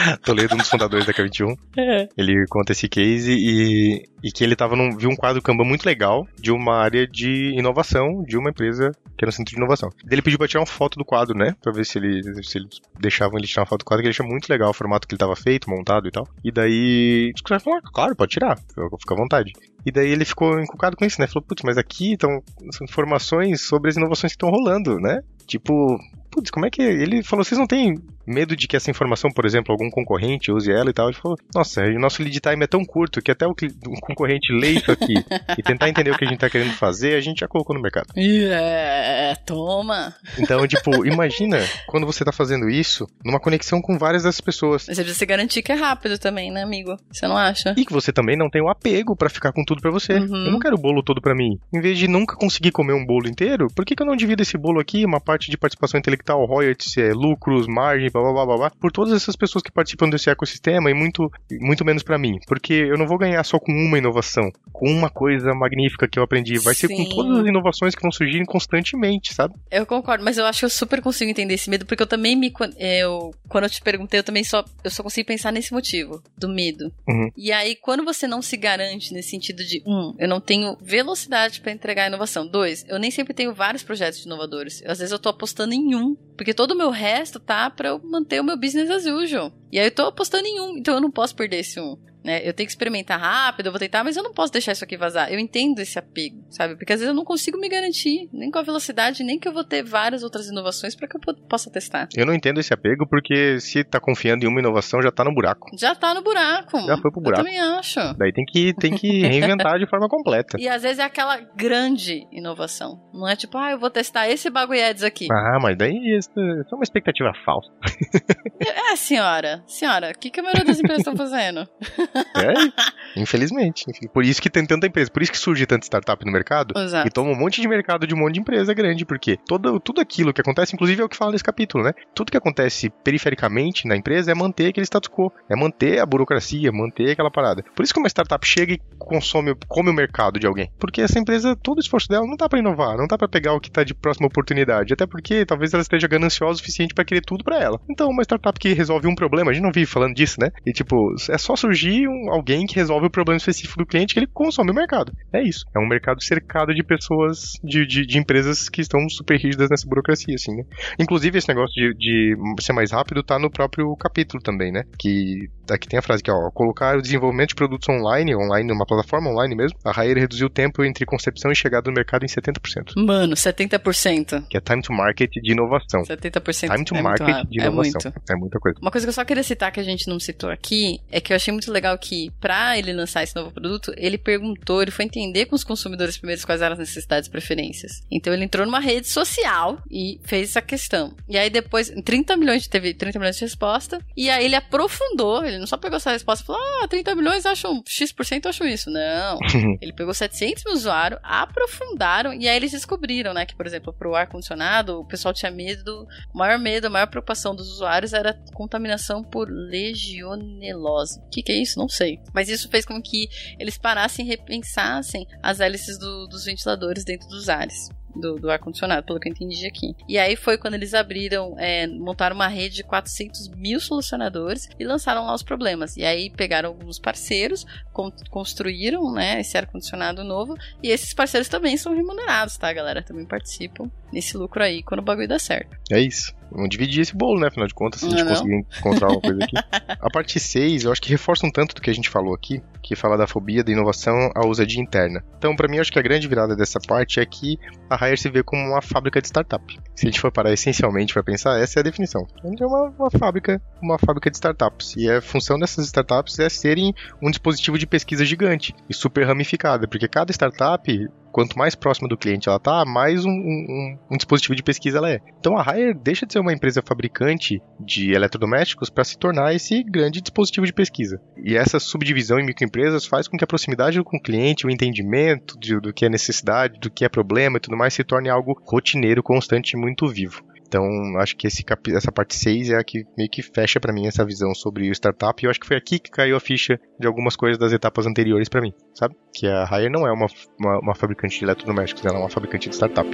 Toledo, um dos fundadores da K21. É. Ele conta esse case e, e que ele tava num, viu um quadro Kanban muito legal de uma área de inovação de uma empresa que era um centro de inovação. Ele pediu pra tirar uma foto do quadro, né? Pra ver se, ele, se eles deixavam ele tirar uma foto do quadro, que ele achou muito legal o formato que ele tava feito, montado e tal. E daí, os caras falaram, claro, pode tirar, fica à vontade. E daí ele ficou encucado com isso, né? Falou, putz, mas aqui estão informações sobre as inovações que estão rolando, né? Tipo, putz, como é que. Ele falou, vocês não têm medo de que essa informação, por exemplo, algum concorrente use ela e tal? Ele falou, nossa, o nosso lead time é tão curto que até o, o concorrente ler isso aqui e tentar entender o que a gente tá querendo fazer, a gente já colocou no mercado. É, toma! Então, tipo, imagina quando você tá fazendo isso numa conexão com várias dessas pessoas. Mas você precisa garantir que é rápido também, né, amigo? Você não acha? E que você também não tem o apego para ficar com tudo para você. Uhum. Eu não quero o bolo todo para mim. Em vez de nunca conseguir comer um bolo inteiro, por que, que eu não divido esse bolo aqui, uma parte de participação intelectual, royalties, é, lucros, margem, blá, blá, blá, blá, blá, por todas essas pessoas que participam desse ecossistema e muito, muito menos para mim. Porque eu não vou ganhar só com uma inovação, com uma coisa magnífica que eu aprendi. Vai Sim. ser com todas as inovações que vão surgirem constantemente, sabe? Eu concordo, mas eu acho que eu super consigo entender esse medo, porque eu também me. Eu, quando eu te perguntei, eu também só, eu só consigo pensar nesse motivo, do medo. Uhum. E aí, quando você não se garante nesse sentido de, um, eu não tenho velocidade para entregar a inovação. Dois, eu nem sempre tenho vários projetos inovadores. Às vezes eu tô apostando em um, porque todo o meu resto tá para eu manter o meu business as usual. E aí eu tô apostando em um, então eu não posso perder esse um. Né? Eu tenho que experimentar rápido, eu vou tentar, mas eu não posso deixar isso aqui vazar. Eu entendo esse apego, sabe? Porque às vezes eu não consigo me garantir, nem com a velocidade, nem que eu vou ter várias outras inovações para que eu possa testar. Eu não entendo esse apego porque se tá confiando em uma inovação, já tá no buraco. Já tá no buraco. Já foi pro buraco. Eu também acho. Daí tem que, tem que reinventar de forma completa. E às vezes é aquela grande inovação. Não é tipo, ah, eu vou testar esse bagulhedes aqui. Ah, mas daí isso é uma expectativa falsa. é, senhora. Senhora, o que, que a maioria das empresas estão fazendo? É, infelizmente. Por isso que tem tanta empresa, por isso que surge tanta startup no mercado Exato. e toma um monte de mercado de um monte de empresa grande, porque todo, tudo aquilo que acontece, inclusive é o que fala nesse capítulo, né? Tudo que acontece perifericamente na empresa é manter aquele status quo, é manter a burocracia, manter aquela parada. Por isso que uma startup chega e consome, come o mercado de alguém. Porque essa empresa, todo o esforço dela não tá para inovar, não tá para pegar o que tá de próxima oportunidade, até porque talvez ela esteja gananciosa o suficiente para querer tudo para ela. Então, uma startup que resolve um problema, a gente não vive falando disso, né? E tipo, é só surgir um, alguém que resolve o problema específico do cliente que ele consome o mercado. É isso. É um mercado cercado de pessoas, de, de, de empresas que estão super rígidas nessa burocracia, assim, né? Inclusive, esse negócio de, de ser mais rápido tá no próprio capítulo também, né? Que aqui tem a frase que, ó, colocar o desenvolvimento de produtos online, online, numa plataforma online mesmo, a Rayer reduziu o tempo entre concepção e chegada no mercado em 70%. Mano, 70%. Que é time to market de inovação. 70% Time to é market muito, de é inovação. muito. É muita coisa. Uma coisa que eu só queria citar que a gente não citou aqui é que eu achei muito legal legal que, para ele lançar esse novo produto, ele perguntou, ele foi entender com os consumidores primeiros quais eram as necessidades e preferências. Então ele entrou numa rede social e fez essa questão. E aí depois, 30 milhões, teve 30 milhões de resposta, e aí ele aprofundou, ele não só pegou essa resposta e falou, ah, 30 milhões acham, X% acham isso. Não. ele pegou 700 mil usuários, aprofundaram, e aí eles descobriram, né, que, por exemplo, pro ar-condicionado, o pessoal tinha medo, o maior medo, a maior preocupação dos usuários era contaminação por legionelose. O que, que é isso? Não sei. Mas isso fez com que eles parassem e repensassem as hélices do, dos ventiladores dentro dos ares do, do ar-condicionado, pelo que eu entendi aqui. E aí foi quando eles abriram, é, montaram uma rede de 400 mil solucionadores e lançaram lá os problemas. E aí pegaram alguns parceiros, con construíram né, esse ar-condicionado novo, e esses parceiros também são remunerados, tá, galera? Também participam nesse lucro aí quando o bagulho dá certo. É isso. Vamos dividir esse bolo, né? Afinal de contas, se a gente não conseguir encontrar uma coisa aqui. A parte 6, eu acho que reforça um tanto do que a gente falou aqui, que fala da fobia, da inovação, a ousadia interna. Então, para mim, eu acho que a grande virada dessa parte é que a Hire se vê como uma fábrica de startup. Se a gente for parar essencialmente para pensar, essa é a definição. É uma, uma fábrica, uma fábrica de startups. E a função dessas startups é serem um dispositivo de pesquisa gigante e super ramificada, porque cada startup quanto mais próxima do cliente ela tá, mais um, um, um, dispositivo de pesquisa ela é. Então a Haier deixa de ser uma empresa fabricante de eletrodomésticos para se tornar esse grande dispositivo de pesquisa. E essa subdivisão em microempresas faz com que a proximidade com o cliente, o entendimento de, do que é necessidade, do que é problema e tudo mais se torne algo rotineiro, constante e muito vivo. Então, acho que esse essa parte 6 é a que meio que fecha para mim essa visão sobre o startup. E eu acho que foi aqui que caiu a ficha de algumas coisas das etapas anteriores para mim, sabe? Que a Haier não é uma, uma, uma fabricante de eletrodomésticos, ela é uma fabricante de startup.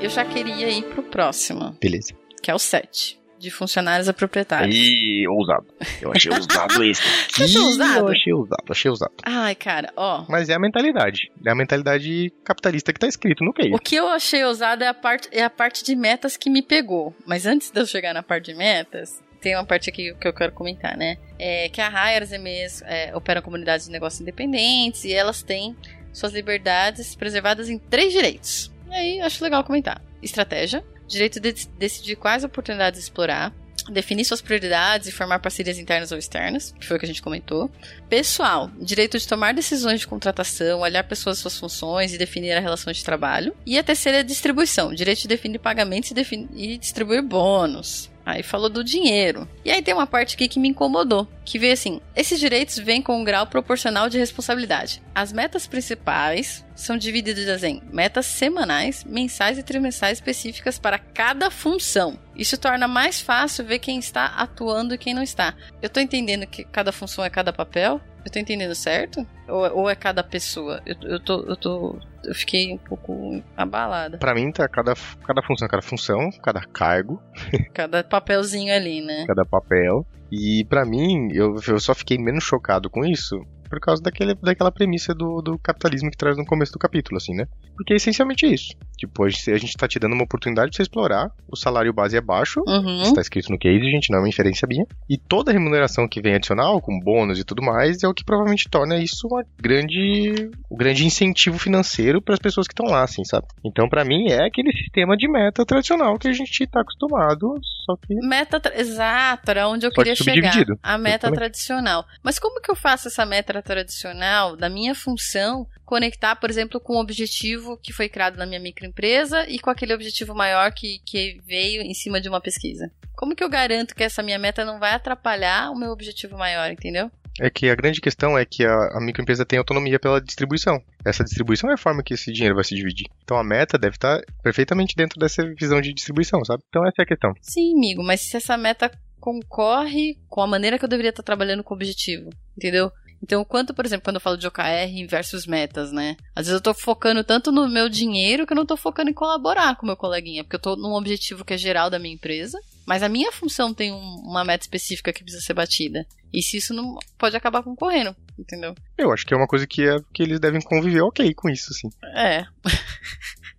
Eu já queria ir pro próximo. Beleza. Que é o 7 de funcionários a proprietários. Ih, ousado. Eu achei ousado esse. Você achou ousado? Eu achei ousado, achei ousado. Ai, cara, ó. Mas é a mentalidade. É a mentalidade capitalista que tá escrito no case. O que eu achei ousado é a parte, é a parte de metas que me pegou. Mas antes de eu chegar na parte de metas, tem uma parte aqui que eu quero comentar, né? É que a Hire, as EMEs, é, operam comunidades de negócios independentes e elas têm suas liberdades preservadas em três direitos. E aí, acho legal comentar. Estratégia, direito de decidir quais oportunidades explorar, definir suas prioridades e formar parcerias internas ou externas, que foi o que a gente comentou. Pessoal, direito de tomar decisões de contratação, olhar pessoas suas funções e definir a relação de trabalho. E a terceira é distribuição, direito de definir pagamentos e, definir, e distribuir bônus. Aí falou do dinheiro. E aí tem uma parte aqui que me incomodou, que veio assim: esses direitos vêm com um grau proporcional de responsabilidade. As metas principais são divididas em metas semanais, mensais e trimestrais específicas para cada função. Isso torna mais fácil ver quem está atuando e quem não está. Eu tô entendendo que cada função é cada papel? Eu tô entendendo certo? Ou, ou é cada pessoa? Eu, eu, tô, eu tô. Eu fiquei um pouco abalada. Pra mim tá cada, cada função, cada função, cada cargo. Cada papelzinho ali, né? Cada papel. E para mim, eu, eu só fiquei menos chocado com isso por causa daquele, daquela premissa do, do capitalismo que traz no começo do capítulo, assim, né? Porque é essencialmente isso. Tipo, a gente, a gente tá te dando uma oportunidade pra você explorar, o salário base é baixo, uhum. está escrito no case, gente, não é uma inferência minha, e toda a remuneração que vem adicional, com bônus e tudo mais, é o que provavelmente torna isso uma grande, um grande incentivo financeiro para as pessoas que estão lá, assim, sabe? Então, para mim, é aquele sistema de meta tradicional que a gente tá acostumado, só que... Meta, exato, era onde eu só queria que chegar. A meta tradicional. Mas como que eu faço essa meta tradicional, da minha função, conectar, por exemplo, com o objetivo que foi criado na minha microempresa e com aquele objetivo maior que, que veio em cima de uma pesquisa. Como que eu garanto que essa minha meta não vai atrapalhar o meu objetivo maior, entendeu? É que a grande questão é que a, a, microempresa tem autonomia pela distribuição. Essa distribuição é a forma que esse dinheiro vai se dividir. Então a meta deve estar perfeitamente dentro dessa visão de distribuição, sabe? Então essa é a questão. Sim, amigo, mas se essa meta concorre com a maneira que eu deveria estar trabalhando com o objetivo, entendeu? Então, quanto, por exemplo, quando eu falo de OKR versus metas, né? Às vezes eu tô focando tanto no meu dinheiro que eu não tô focando em colaborar com o meu coleguinha, porque eu tô num objetivo que é geral da minha empresa, mas a minha função tem um, uma meta específica que precisa ser batida. E se isso não pode acabar concorrendo, entendeu? Eu acho que é uma coisa que, é, que eles devem conviver ok com isso, assim. É.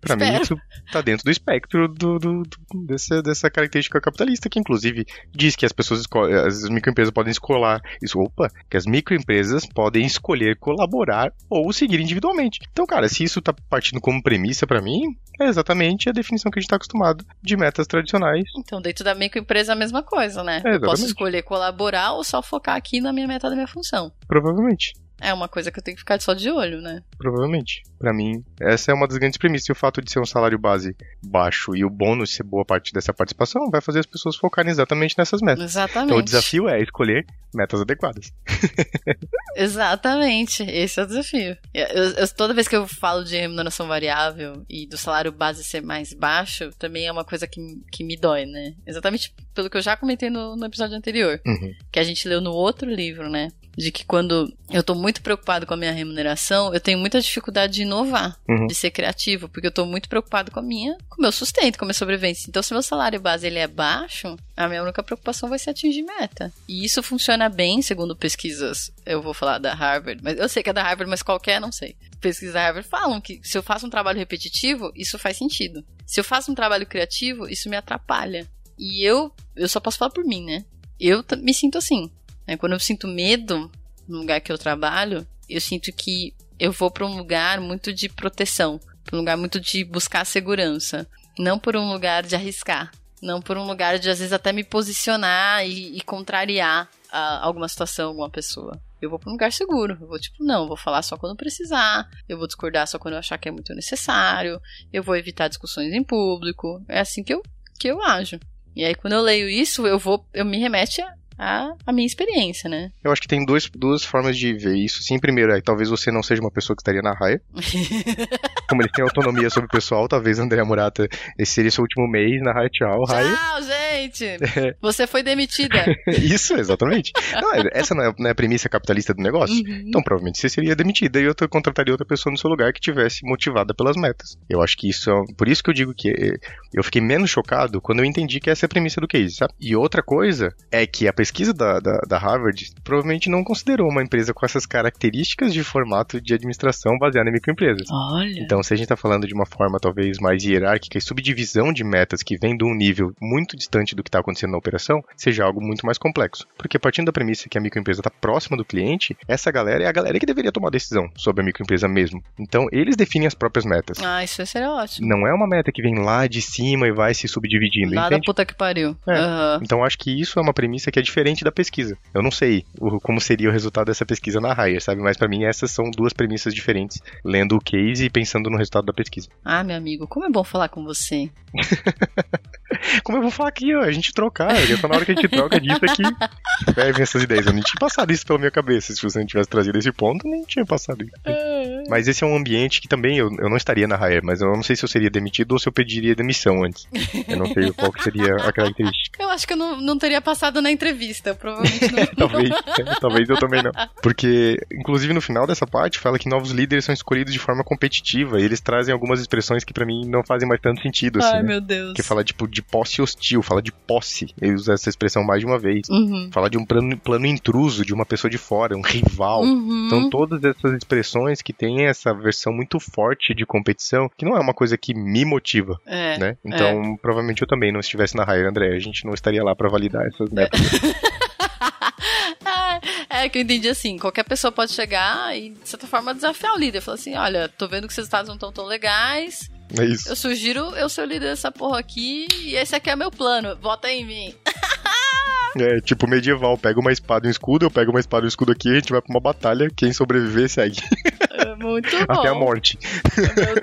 Pra mim, isso tá dentro do espectro do, do, do, dessa, dessa característica capitalista, que inclusive diz que as pessoas, as microempresas podem escolar, isso, opa, que as microempresas podem escolher colaborar ou seguir individualmente. Então, cara, se isso tá partindo como premissa para mim, é exatamente a definição que a gente está acostumado de metas tradicionais. Então, dentro da microempresa é a mesma coisa, né? É, eu posso escolher colaborar ou só focar aqui na minha meta da minha função. Provavelmente. É uma coisa que eu tenho que ficar só de olho, né? Provavelmente. Para mim, essa é uma das grandes premissas. E o fato de ser um salário base baixo e o bônus ser boa parte dessa participação vai fazer as pessoas focarem exatamente nessas metas. Exatamente. Então o desafio é escolher metas adequadas. exatamente. Esse é o desafio. Eu, eu, toda vez que eu falo de remuneração variável e do salário base ser mais baixo, também é uma coisa que, que me dói, né? Exatamente pelo que eu já comentei no, no episódio anterior. Uhum. Que a gente leu no outro livro, né? De que quando eu tô muito preocupado com a minha remuneração, eu tenho muita dificuldade de inovar, uhum. de ser criativo, porque eu tô muito preocupado com a minha, com o meu sustento, com a minha sobrevivência. Então, se meu salário base ele é baixo, a minha única preocupação vai ser atingir meta. E isso funciona bem, segundo pesquisas, eu vou falar da Harvard, mas eu sei que é da Harvard, mas qualquer, não sei. Pesquisas da Harvard falam que se eu faço um trabalho repetitivo, isso faz sentido. Se eu faço um trabalho criativo, isso me atrapalha. E eu, eu só posso falar por mim, né? Eu me sinto assim. Né? Quando eu sinto medo no lugar que eu trabalho, eu sinto que eu vou para um lugar muito de proteção, para um lugar muito de buscar segurança, não por um lugar de arriscar, não por um lugar de às vezes até me posicionar e, e contrariar a, alguma situação, alguma pessoa. Eu vou para um lugar seguro. Eu vou, tipo, não, vou falar só quando precisar. Eu vou discordar só quando eu achar que é muito necessário. Eu vou evitar discussões em público. É assim que eu, que eu ajo. E aí, quando eu leio isso, eu vou, eu me remete a, a, a minha experiência, né? Eu acho que tem dois, duas formas de ver isso. Sim, primeiro é talvez você não seja uma pessoa que estaria na raia. Como ele tem autonomia sobre o pessoal, talvez André Murata, esse seria seu último mês na raia. Tchau. Tchau, gente! É. Você foi demitida. isso, exatamente. Não, essa não é, não é, a premissa capitalista do negócio. Uhum. Então, provavelmente você seria demitida e eu contrataria outra pessoa no seu lugar que tivesse motivada pelas metas. Eu acho que isso é. Por isso que eu digo que eu fiquei menos chocado quando eu entendi que essa é a premissa do case, sabe? E outra coisa é que a pesquisa da, da, da, Harvard provavelmente não considerou uma empresa com essas características de formato de administração baseada em microempresas. Olha. Então, se a gente está falando de uma forma talvez mais hierárquica e subdivisão de metas que vem de um nível muito distante do que está acontecendo na operação, seja algo muito mais complexo. Porque partindo da premissa que a microempresa está próxima do cliente, essa galera é a galera que deveria tomar decisão sobre a microempresa mesmo. Então, eles definem as próprias metas. Ah, isso seria ótimo. Não é uma meta que vem lá de cima e vai se subdividindo. Nada entende? puta que pariu. É. Uhum. Então, acho que isso é uma premissa que é diferente da pesquisa. Eu não sei o, como seria o resultado dessa pesquisa na Hire, sabe? Mas para mim essas são duas premissas diferentes, lendo o case e pensando no resultado da pesquisa. Ah, meu amigo, como é bom falar com você. como eu vou falar aqui, ó, a gente trocar, já tá na hora que a gente troca disso aqui. É, vem essas ideias, eu nem tinha passado isso pela minha cabeça, se você não tivesse trazido esse ponto, nem tinha passado isso. É. Mas esse é um ambiente que também eu, eu não estaria na Hire, mas eu não sei se eu seria demitido ou se eu pediria demissão antes. Eu não sei qual que seria a característica. Eu acho que eu não, não teria passado na entrevista, provavelmente não. talvez, talvez eu também não. Porque, inclusive no final dessa parte, fala que novos líderes são escolhidos de forma competitiva e eles trazem algumas expressões que para mim não fazem mais tanto sentido. Assim, Ai, né? meu Deus. Que fala, tipo, de posse hostil, fala de posse. Ele usa essa expressão mais de uma vez. Uhum. Fala de um plano, plano intruso, de uma pessoa de fora, um rival. Uhum. São todas essas expressões que têm essa versão muito forte de competição, que não é uma coisa que me motiva. É, né? Então, é. provavelmente eu também não estivesse na raia, André. A gente não estaria lá para validar essas metas. É que eu entendi assim, qualquer pessoa pode chegar e, de certa forma, desafiar o líder. Falar assim, olha, tô vendo que os resultados não estão tão legais. É isso. Eu sugiro eu ser o líder dessa porra aqui e esse aqui é meu plano. Vota em mim. É, tipo medieval, pega uma espada e um escudo, eu pego uma espada e um escudo aqui, a gente vai pra uma batalha, quem sobreviver segue. É muito bom. Até a morte.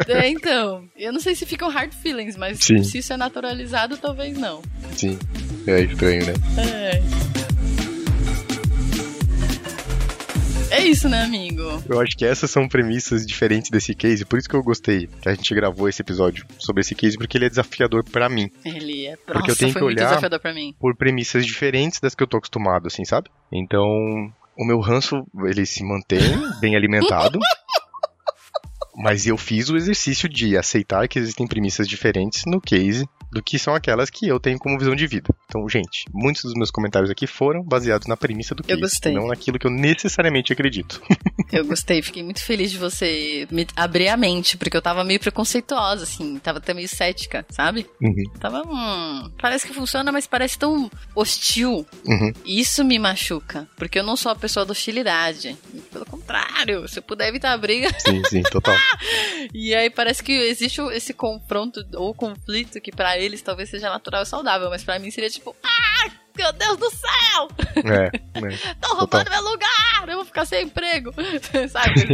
É, então, eu não sei se ficam hard feelings, mas Sim. se isso é naturalizado, talvez não. Sim, é estranho, né? É. É isso, né, amigo? Eu acho que essas são premissas diferentes desse case, por isso que eu gostei que a gente gravou esse episódio sobre esse case, porque ele é desafiador para mim. Ele é. Porque Nossa, eu tenho que olhar por premissas diferentes das que eu tô acostumado, assim, sabe? Então, o meu ranço, ele se mantém bem alimentado. Mas eu fiz o exercício de aceitar que existem premissas diferentes no case do que são aquelas que eu tenho como visão de vida. Então, gente, muitos dos meus comentários aqui foram baseados na premissa do Eu case, gostei. não naquilo que eu necessariamente acredito. Eu gostei, fiquei muito feliz de você me abrir a mente, porque eu tava meio preconceituosa, assim, tava até meio cética, sabe? Uhum. Tava, hum, parece que funciona, mas parece tão hostil. Uhum. Isso me machuca, porque eu não sou a pessoa da hostilidade. Contrário. Se eu puder evitar a briga. Sim, sim, total. e aí parece que existe esse confronto ou conflito que para eles talvez seja natural e saudável, mas para mim seria tipo, ah, meu Deus do céu! É, é. Tô roubando Total. meu lugar! Eu vou ficar sem emprego! Sabe?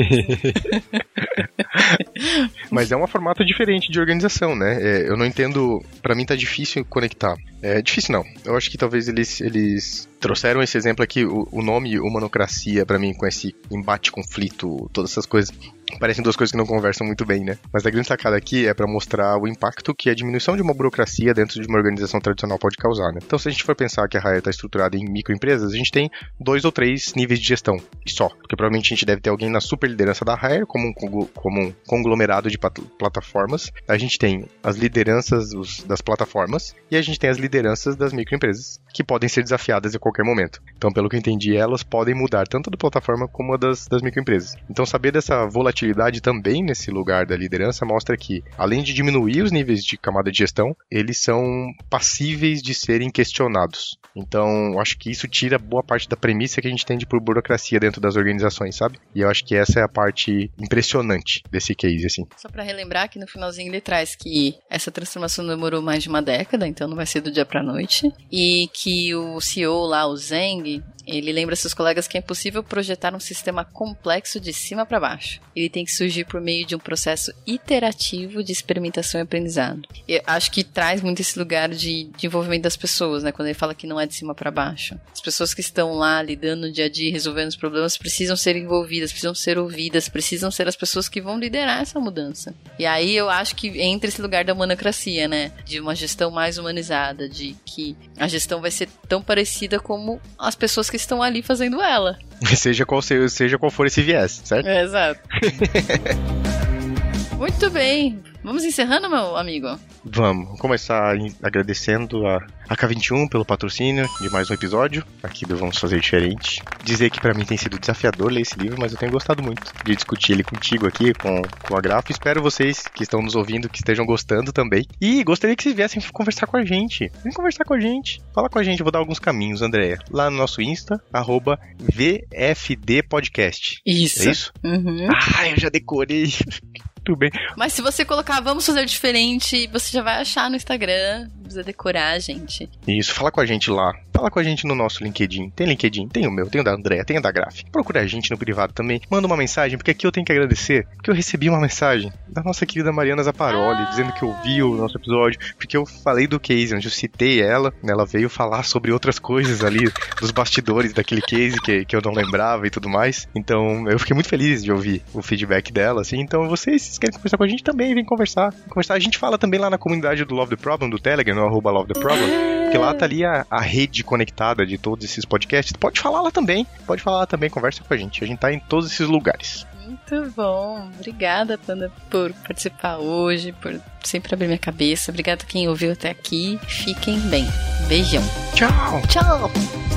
Mas é um formato diferente de organização, né? É, eu não entendo. para mim tá difícil conectar. É difícil não. Eu acho que talvez eles, eles trouxeram esse exemplo aqui, o, o nome humanocracia, para mim, com esse embate, conflito, todas essas coisas. Parecem duas coisas que não conversam muito bem, né? Mas a grande sacada aqui é para mostrar o impacto que a diminuição de uma burocracia dentro de uma organização tradicional pode causar, né? Então, se a gente for pensar que a Raia está estruturada em microempresas, a gente tem dois ou três níveis de gestão só. Porque provavelmente a gente deve ter alguém na super liderança da Raia, como um, como um conglomerado de plataformas. A gente tem as lideranças das plataformas e a gente tem as lideranças das microempresas, que podem ser desafiadas a qualquer momento. Então, pelo que eu entendi, elas podem mudar tanto da plataforma como a das, das microempresas. Então, saber dessa volatilidade também nesse lugar da liderança mostra que, além de diminuir os níveis de camada de gestão, eles são passíveis de serem questionados. Então, acho que isso tira boa parte da premissa que a gente tem de por burocracia dentro das organizações, sabe? E eu acho que essa é a parte impressionante desse case, assim. Só para relembrar que no finalzinho ele traz que essa transformação demorou mais de uma década, então não vai ser do dia para noite, e que o CEO lá, o Zeng, ele lembra seus colegas que é impossível projetar um sistema complexo de cima para baixo. Ele tem que surgir por meio de um processo iterativo de experimentação e aprendizado. Eu acho que traz muito esse lugar de, envolvimento das pessoas, né? Quando ele fala que não é de cima para baixo. As pessoas que estão lá lidando no dia a dia, resolvendo os problemas, precisam ser envolvidas, precisam ser ouvidas, precisam ser as pessoas que vão liderar essa mudança. E aí eu acho que entra esse lugar da monocracia, né? De uma gestão mais humanizada, de que a gestão vai ser tão parecida como as pessoas que estão ali fazendo ela. Seja qual, seja qual for esse viés, certo? É, exato. Muito bem. Vamos encerrando, meu amigo? Vamos. começar agradecendo a, a K21 pelo patrocínio de mais um episódio aqui do Vamos Fazer Diferente. Dizer que para mim tem sido desafiador ler esse livro, mas eu tenho gostado muito de discutir ele contigo aqui, com, com a Grafo. Espero vocês que estão nos ouvindo que estejam gostando também. E gostaria que vocês viessem conversar com a gente. Vem conversar com a gente. Fala com a gente, eu vou dar alguns caminhos, Andréia. Lá no nosso Insta, arroba VFD Podcast. Isso. É isso? Uhum. Ah, eu já decorei. Muito bem. Mas se você colocar vamos fazer diferente, você já vai achar no Instagram. Precisa decorar, gente. Isso, fala com a gente lá. Fala com a gente no nosso LinkedIn. Tem LinkedIn? Tem o meu, tem o da Andréa, tem o da Graf. Procura a gente no privado também. Manda uma mensagem, porque aqui eu tenho que agradecer. Porque eu recebi uma mensagem da nossa querida Mariana Zaparoli, ah. dizendo que ouviu o nosso episódio. Porque eu falei do case, onde eu citei ela. Ela veio falar sobre outras coisas ali, dos bastidores daquele case que, que eu não lembrava e tudo mais. Então eu fiquei muito feliz de ouvir o feedback dela, assim. Então vocês vocês querem conversar com a gente também, vem conversar. conversar. A gente fala também lá na comunidade do Love the Problem, do Telegram, no arroba Love the Problem, que lá tá ali a, a, rede conectada de todos esses podcasts. Pode falar lá também, pode falar lá também, conversa com a gente. A gente tá em todos esses lugares. Muito bom. Obrigada, Panda, por participar hoje, por sempre abrir minha cabeça. Obrigada quem ouviu até aqui. Fiquem bem. Beijão. Tchau. Tchau.